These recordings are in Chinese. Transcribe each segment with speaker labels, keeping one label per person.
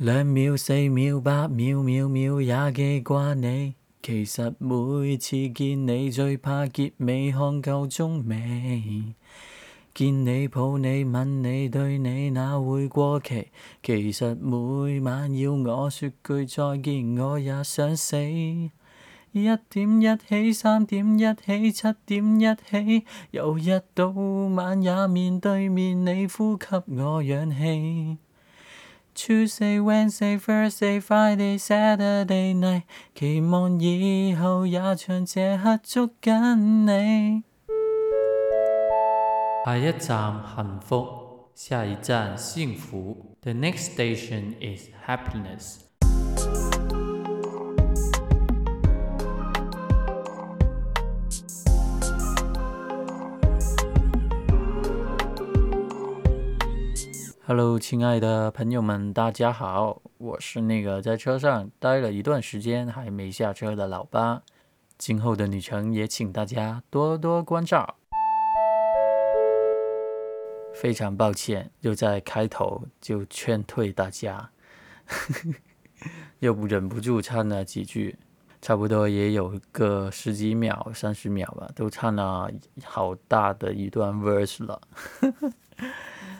Speaker 1: 兩秒、四秒、八秒、秒秒也記掛你。其實每次見你，最怕結尾看夠鐘未。見你抱你吻你對你那會過期。其實每晚要我說句再見，我也想死。一點一起，三點一起，七點一起，由日到晚也面對面，你呼吸我氧氣。Tuesday, Wednesday, Thursday, Friday, Saturday night，期望以后也像这刻捉紧你。下一站幸福，下一站幸福。The next station is happiness。 Hello，親愛的朋友们，大家好，我是那个在车上待了一段时间还没下车的老八。今后的旅程也请大家多多关照。非常抱歉，又在开头就劝退大家，又忍不住唱了几句，差不多也有个十几秒、三十秒吧，都唱了好大的一段 verse 了。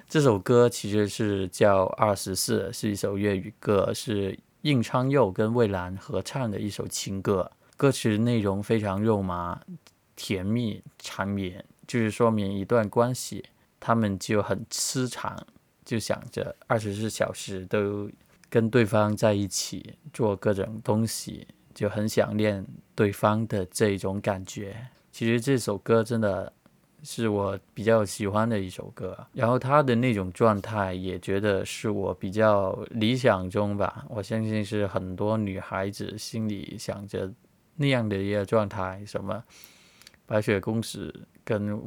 Speaker 1: 这首歌其实是叫《二十四》，是一首粤语歌，是应昌佑跟蔚蓝合唱的一首情歌。歌词内容非常肉麻、甜蜜、缠绵，就是说明一段关系。他们就很痴缠，就想着二十四小时都跟对方在一起做各种东西，就很想念对方的这种感觉。其实这首歌真的是我比较喜欢的一首歌，然后他的那种状态也觉得是我比较理想中吧。我相信是很多女孩子心里想着那样的一个状态，什么白雪公主跟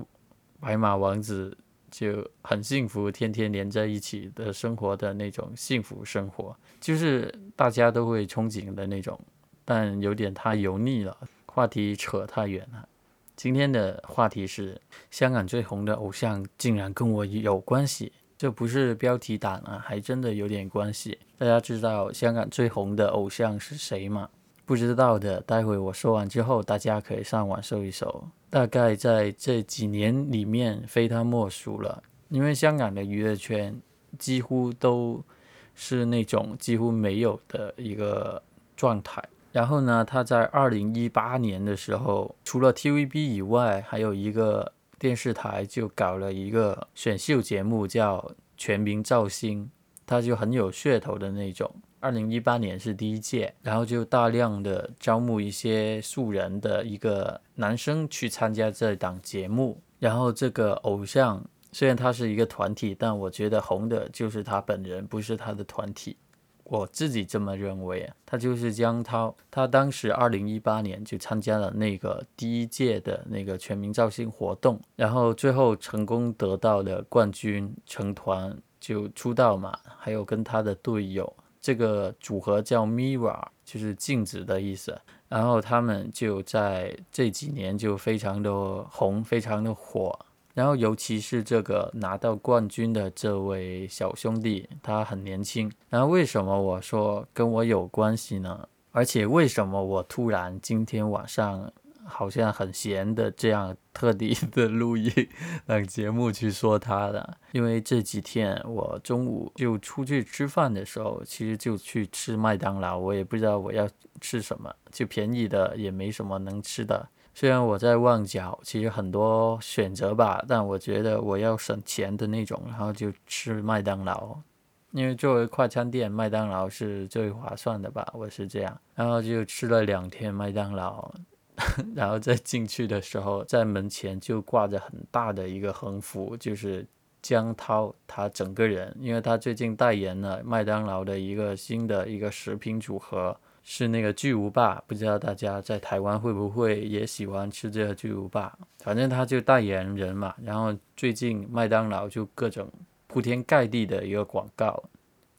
Speaker 1: 白马王子。就很幸福，天天连在一起的生活的那种幸福生活，就是大家都会憧憬的那种，但有点太油腻了，话题扯太远了。今天的话题是香港最红的偶像竟然跟我有关系，这不是标题党啊，还真的有点关系。大家知道香港最红的偶像是谁吗？不知道的，待会我说完之后，大家可以上网搜一搜。大概在这几年里面，非他莫属了。因为香港的娱乐圈几乎都是那种几乎没有的一个状态。然后呢，他在二零一八年的时候，除了 TVB 以外，还有一个电视台就搞了一个选秀节目，叫《全民造星》，他就很有噱头的那种。二零一八年是第一届，然后就大量的招募一些素人的一个男生去参加这档节目。然后这个偶像虽然他是一个团体，但我觉得红的就是他本人，不是他的团体。我自己这么认为。他就是江涛，他当时二零一八年就参加了那个第一届的那个全民造星活动，然后最后成功得到了冠军，成团就出道嘛，还有跟他的队友。这个组合叫 Mirror，就是镜子的意思。然后他们就在这几年就非常的红，非常的火。然后尤其是这个拿到冠军的这位小兄弟，他很年轻。然后，为什么我说跟我有关系呢？而且为什么我突然今天晚上？好像很闲的这样特地的 录音讓節目去说他的，因为这几天我中午就出去吃饭的时候，其实就去吃麦当劳，我也不知道我要吃什么，就便宜的也没什么能吃的。虽然我在旺角，其实很多选择吧，但我觉得我要省钱的那种，然后就吃麦当劳，因为作为快餐店，麦当劳是最划算的吧，我是这样，然后就吃了两天麦当劳。然后在进去的时候，在门前就挂着很大的一个横幅，就是江涛他整个人，因为他最近代言了麦当劳的一个新的一个食品组合，是那个巨无霸，不知道大家在台湾会不会也喜欢吃这个巨无霸，反正他就代言人嘛。然后最近麦当劳就各种铺天盖地的一个广告。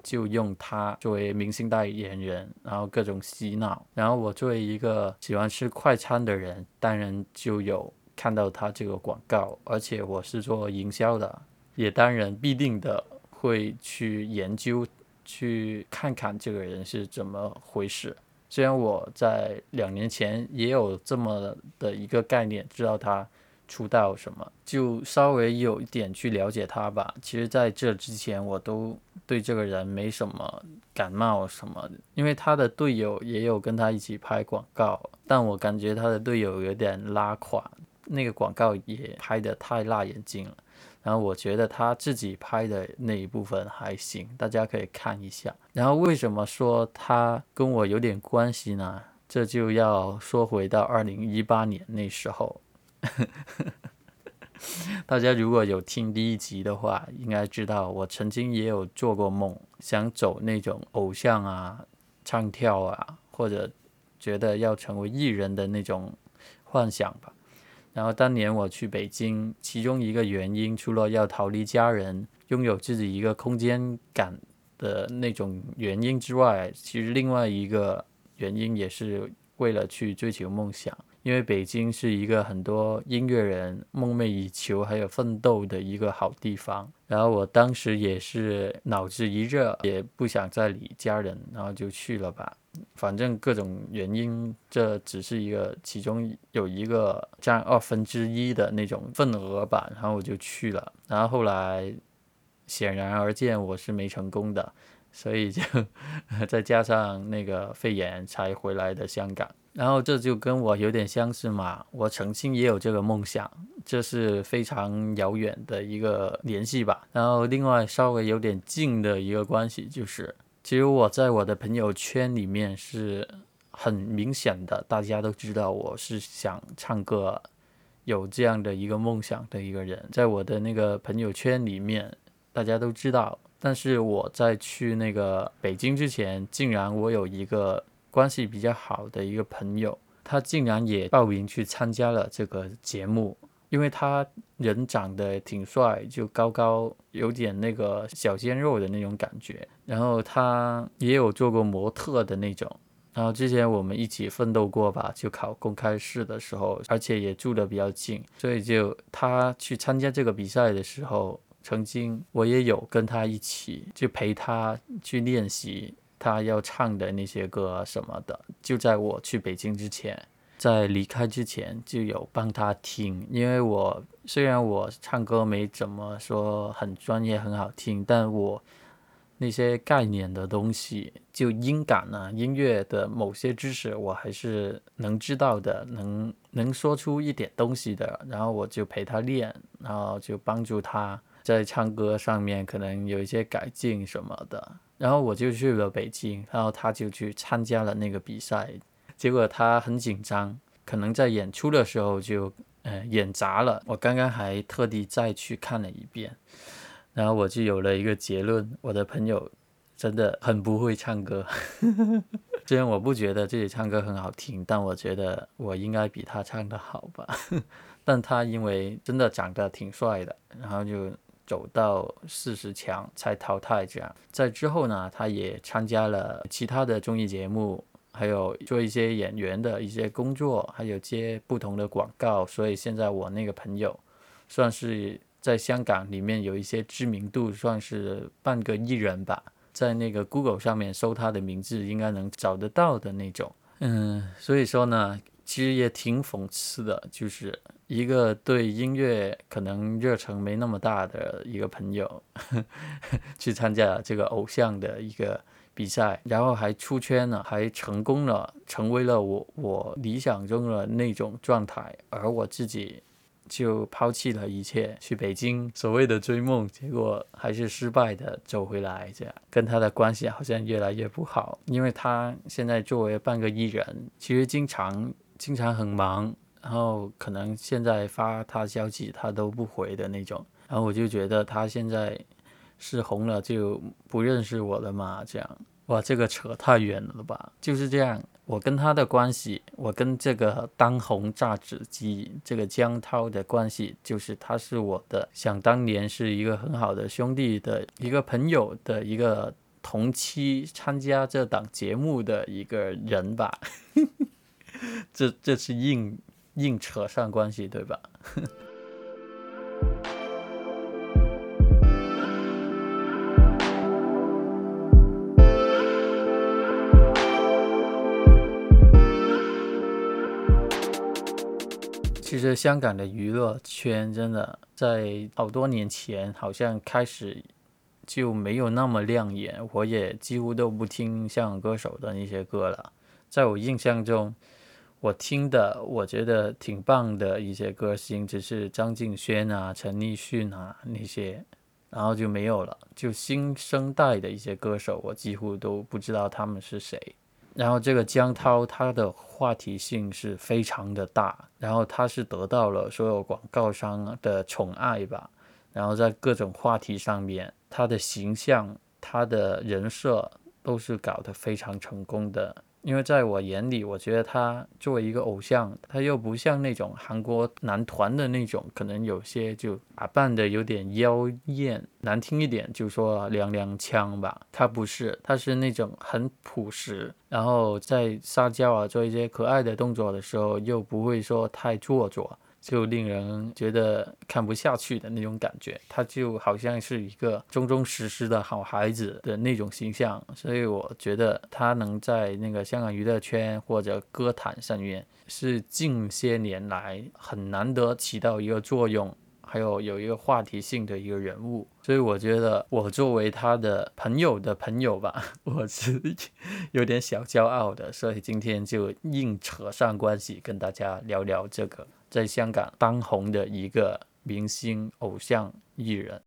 Speaker 1: 就用他作为明星代言人，然后各种洗脑。然后我作为一个喜欢吃快餐的人，当然就有看到他这个广告。而且我是做营销的，也当然必定的会去研究去看看这个人是怎么回事。虽然我在两年前也有这么的一个概念，知道他出道什么，就稍微有一点去了解他吧。其实在这之前，我都对这个人没什么感冒什么的，因为他的队友也有跟他一起拍广告，但我感觉他的队友有点拉垮，那个广告也拍得太辣眼睛了。然后我觉得他自己拍的那一部分还行，大家可以看一下。然后为什么说他跟我有点关系呢？这就要说回到二零一八年那时候。大家如果有听第一集的话，应该知道我曾经也有做过梦，想走那种偶像啊、唱跳啊，或者觉得要成为艺人的那种幻想吧。然后当年我去北京，其中一个原因除了要逃离家人、拥有自己一个空间感的那种原因之外，其实另外一个原因也是为了去追求梦想。因为北京是一个很多音乐人梦寐以求还有奋斗的一个好地方。然后我当时也是脑子一热，也不想再理家人，然后就去了吧。反正各种原因，这只是一个其中有一个占二分之一的那种份额吧。然后我就去了，然后后来显然而见我是没成功的，所以就再加上那个肺炎才回来的香港。然后这就跟我有点相似嘛，我曾经也有这个梦想，这是非常遥远的一个联系吧。然后另外稍微有点近的一个关系就是。其实我在我的朋友圈里面是很明显的，大家都知道我是想唱歌，有这样的一个梦想的一个人，在我的那个朋友圈里面，大家都知道。但是我在去那个北京之前，竟然我有一个关系比较好的一个朋友，他竟然也报名去参加了这个节目。因为他人长得挺帅，就高高，有点那个小鲜肉的那种感觉。然后他也有做过模特的那种。然后之前我们一起奋斗过吧，就考公开试的时候，而且也住的比较近，所以就他去参加这个比赛的时候，曾经我也有跟他一起就陪他去练习他要唱的那些歌什么的。就在我去北京之前。在离开之前就有帮他听，因为我虽然我唱歌没怎么说很专业很好听，但我那些概念的东西，就音感啊、音乐的某些知识，我还是能知道的，能能说出一点东西的。然后我就陪他练，然后就帮助他在唱歌上面可能有一些改进什么的。然后我就去了北京，然后他就去参加了那个比赛。结果他很紧张，可能在演出的时候就呃演砸了。我刚刚还特地再去看了一遍，然后我就有了一个结论：我的朋友真的很不会唱歌。虽然我不觉得自己唱歌很好听，但我觉得我应该比他唱的好吧。但他因为真的长得挺帅的，然后就走到四十强才淘汰。这样在之后呢，他也参加了其他的综艺节目。还有做一些演员的一些工作，还有接不同的广告，所以现在我那个朋友，算是在香港里面有一些知名度，算是半个艺人吧。在那个 Google 上面搜他的名字，应该能找得到的那种。嗯，所以说呢，其实也挺讽刺的，就是一个对音乐可能热忱没那么大的一个朋友，去参加这个偶像的一个。比赛，然后还出圈了，还成功了，成为了我我理想中的那种状态，而我自己就抛弃了一切，去北京所谓的追梦，结果还是失败的走回来，这样跟他的关系好像越来越不好，因为他现在作为半个艺人，其实经常经常很忙，然后可能现在发他消息他都不回的那种，然后我就觉得他现在。是红了就不认识我了吗？这样哇，这个扯太远了吧？就是这样，我跟他的关系，我跟这个当红榨汁机这个江涛的关系，就是他是我的，想当年是一个很好的兄弟的一个朋友的一个同期参加这档节目的一个人吧。这这是硬硬扯上关系，对吧？实香港的娱乐圈真的在好多年前好像开始就没有那么亮眼，我也几乎都不听香港歌手的那些歌了。在我印象中，我听的我觉得挺棒的一些歌星，只是张敬轩啊、陈奕迅啊那些，然后就没有了。就新生代的一些歌手，我几乎都不知道他们是谁。然后这个江涛，他的话题性是非常的大，然后他是得到了所有广告商的宠爱吧。然后在各种话题上面，他的形象、他的人设都是搞得非常成功的。因为在我眼里，我觉得他作为一个偶像，他又不像那种韩国男团的那种，可能有些就打扮的有点妖艳，难听一点就说娘娘腔吧。他不是，他是那种很朴实，然后在撒娇啊，做一些可爱的动作的时候，又不会说太做作。就令人觉得看不下去的那种感觉，他就好像是一个忠忠实实的好孩子的那种形象，所以我觉得他能在那个香港娱乐圈或者歌坛上面，是近些年来很难得起到一个作用。还有有一个话题性的一个人物，所以我觉得我作为他的朋友的朋友吧，我是有点小骄傲的，所以今天就硬扯上关系，跟大家聊聊这个在香港当红的一个明星偶像艺人。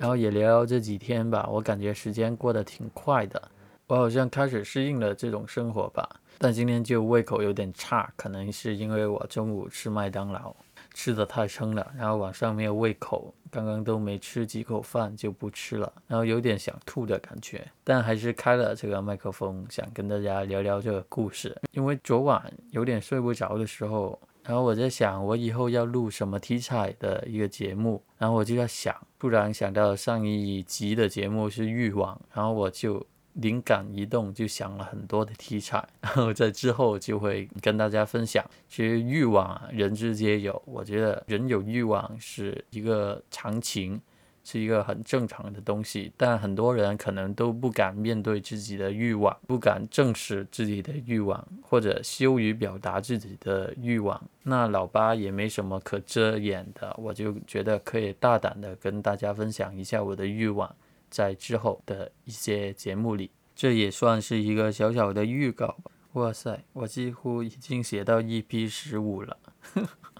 Speaker 1: 然后也聊聊这几天吧，我感觉时间过得挺快的，我好像开始适应了这种生活吧。但今天就胃口有点差，可能是因为我中午吃麦当劳吃的太撑了，然后晚上没有胃口，刚刚都没吃几口饭就不吃了，然后有点想吐的感觉。但还是开了这个麦克风，想跟大家聊聊这个故事，因为昨晚有点睡不着的时候。然后我在想，我以后要录什么题材的一个节目？然后我就在想，突然想到上一集的节目是欲望，然后我就灵感一动，就想了很多的题材，然后在之后就会跟大家分享。其实欲望啊，人之皆有，我觉得人有欲望是一个常情。是一个很正常的东西，但很多人可能都不敢面对自己的欲望，不敢正视自己的欲望，或者羞于表达自己的欲望。那老八也没什么可遮掩的，我就觉得可以大胆的跟大家分享一下我的欲望，在之后的一些节目里，这也算是一个小小的预告吧。哇塞，我几乎已经写到 EP 十五了，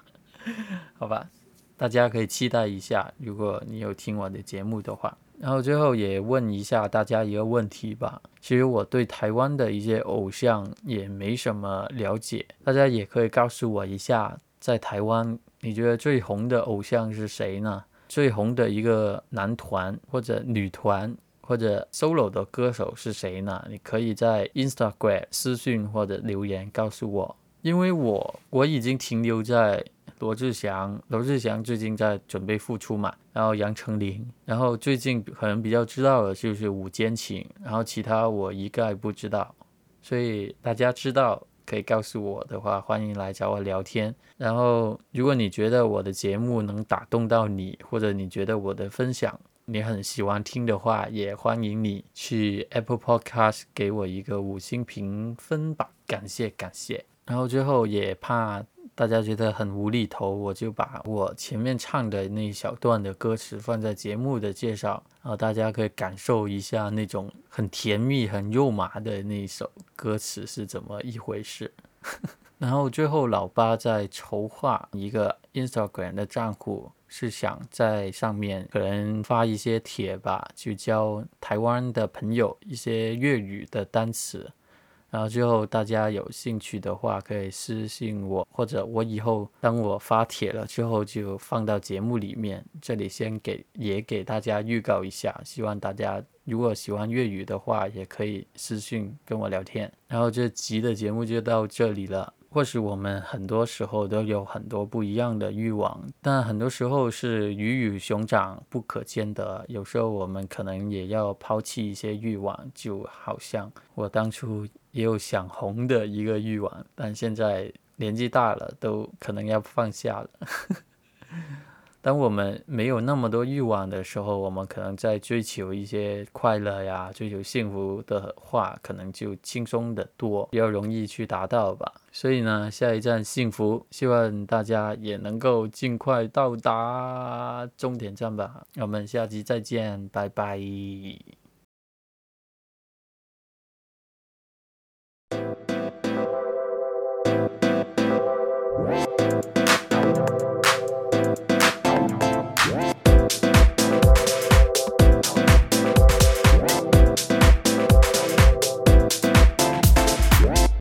Speaker 1: 好吧。大家可以期待一下，如果你有听我的节目的话。然后最后也问一下大家一个问题吧。其实我对台湾的一些偶像也没什么了解，大家也可以告诉我一下，在台湾你觉得最红的偶像是谁呢？最红的一个男团或者女团或者 solo 的歌手是谁呢？你可以在 Instagram 私信或者留言告诉我，因为我我已经停留在。罗志祥，罗志祥最近在准备复出嘛？然后杨丞琳，然后最近可能比较知道的就是吴坚情，然后其他我一概不知道。所以大家知道可以告诉我的话，欢迎来找我聊天。然后如果你觉得我的节目能打动到你，或者你觉得我的分享你很喜欢听的话，也欢迎你去 Apple Podcast 给我一个五星评分吧，感谢感谢。然后最后也怕。大家觉得很无厘头，我就把我前面唱的那一小段的歌词放在节目的介绍，然后大家可以感受一下那种很甜蜜、很肉麻的那一首歌词是怎么一回事。然后最后老八在筹划一个 Instagram 的账户，是想在上面可能发一些帖吧，去教台湾的朋友一些粤语的单词。然后最后大家有兴趣的话，可以私信我，或者我以后当我发帖了之后，就放到节目里面。这里先给也给大家预告一下，希望大家如果喜欢粤语的话，也可以私信跟我聊天。然后这集的节目就到这里了。或许我们很多时候都有很多不一样的欲望，但很多时候是鱼与熊掌不可兼得。有时候我们可能也要抛弃一些欲望，就好像我当初也有想红的一个欲望，但现在年纪大了，都可能要放下了。当我们没有那么多欲望的时候，我们可能在追求一些快乐呀、追求幸福的话，可能就轻松的多，比较容易去达到吧。所以呢，下一站幸福，希望大家也能够尽快到达终点站吧。我们下期再见，拜拜。